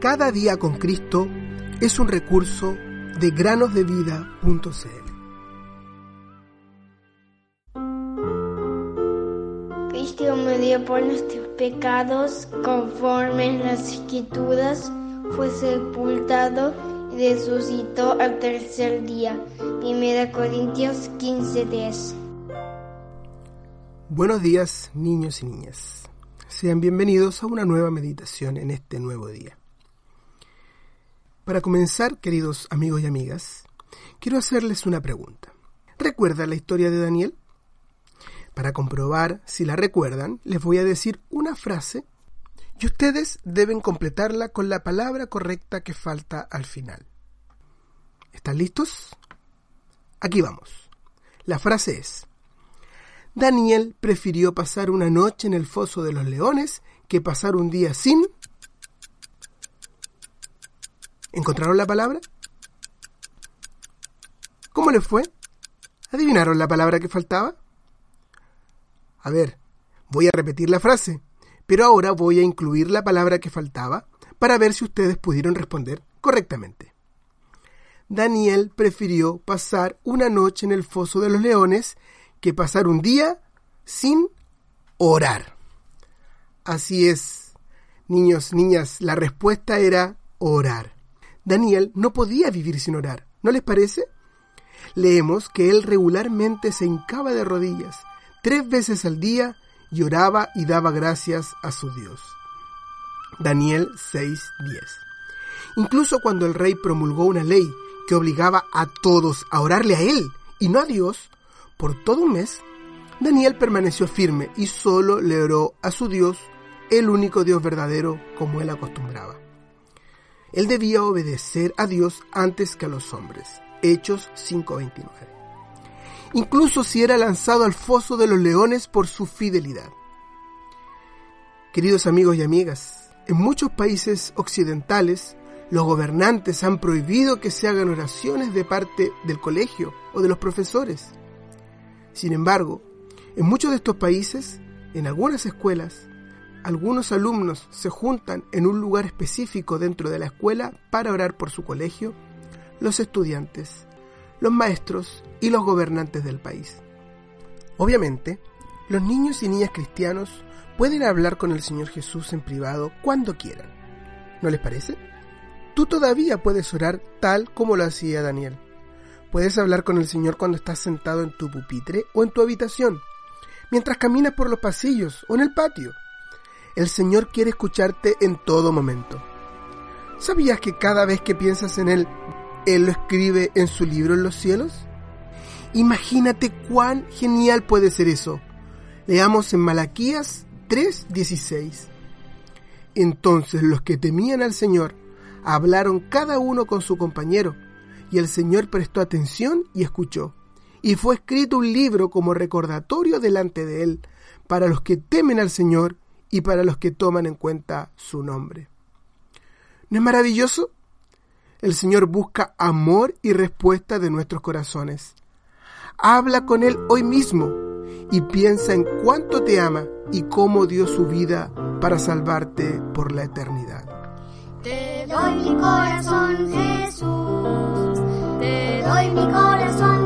Cada día con Cristo es un recurso de granosdevida.cl. Cristo murió por nuestros pecados, conforme las escrituras, fue sepultado y resucitó al tercer día. 1 Corintios 15:10. Buenos días, niños y niñas. Sean bienvenidos a una nueva meditación en este nuevo día. Para comenzar, queridos amigos y amigas, quiero hacerles una pregunta. ¿Recuerdan la historia de Daniel? Para comprobar si la recuerdan, les voy a decir una frase y ustedes deben completarla con la palabra correcta que falta al final. ¿Están listos? Aquí vamos. La frase es, Daniel prefirió pasar una noche en el foso de los leones que pasar un día sin... ¿Encontraron la palabra? ¿Cómo les fue? ¿Adivinaron la palabra que faltaba? A ver, voy a repetir la frase, pero ahora voy a incluir la palabra que faltaba para ver si ustedes pudieron responder correctamente. Daniel prefirió pasar una noche en el foso de los leones que pasar un día sin orar. Así es, niños, niñas, la respuesta era orar. Daniel no podía vivir sin orar, ¿no les parece? Leemos que él regularmente se hincaba de rodillas tres veces al día y oraba y daba gracias a su Dios. Daniel 6:10. Incluso cuando el rey promulgó una ley que obligaba a todos a orarle a él y no a Dios, por todo un mes, Daniel permaneció firme y solo le oró a su Dios, el único Dios verdadero, como él acostumbraba. Él debía obedecer a Dios antes que a los hombres. Hechos 5:29. Incluso si era lanzado al foso de los leones por su fidelidad. Queridos amigos y amigas, en muchos países occidentales, los gobernantes han prohibido que se hagan oraciones de parte del colegio o de los profesores. Sin embargo, en muchos de estos países, en algunas escuelas, algunos alumnos se juntan en un lugar específico dentro de la escuela para orar por su colegio, los estudiantes, los maestros y los gobernantes del país. Obviamente, los niños y niñas cristianos pueden hablar con el Señor Jesús en privado cuando quieran. ¿No les parece? Tú todavía puedes orar tal como lo hacía Daniel. Puedes hablar con el Señor cuando estás sentado en tu pupitre o en tu habitación, mientras caminas por los pasillos o en el patio. El Señor quiere escucharte en todo momento. ¿Sabías que cada vez que piensas en Él, Él lo escribe en su libro en los cielos? Imagínate cuán genial puede ser eso. Leamos en Malaquías 3:16. Entonces los que temían al Señor hablaron cada uno con su compañero y el Señor prestó atención y escuchó. Y fue escrito un libro como recordatorio delante de él, para los que temen al Señor y para los que toman en cuenta su nombre. ¿No es maravilloso? El Señor busca amor y respuesta de nuestros corazones. Habla con Él hoy mismo y piensa en cuánto te ama y cómo dio su vida para salvarte por la eternidad. Te doy mi corazón, Jesús. Te doy mi corazón.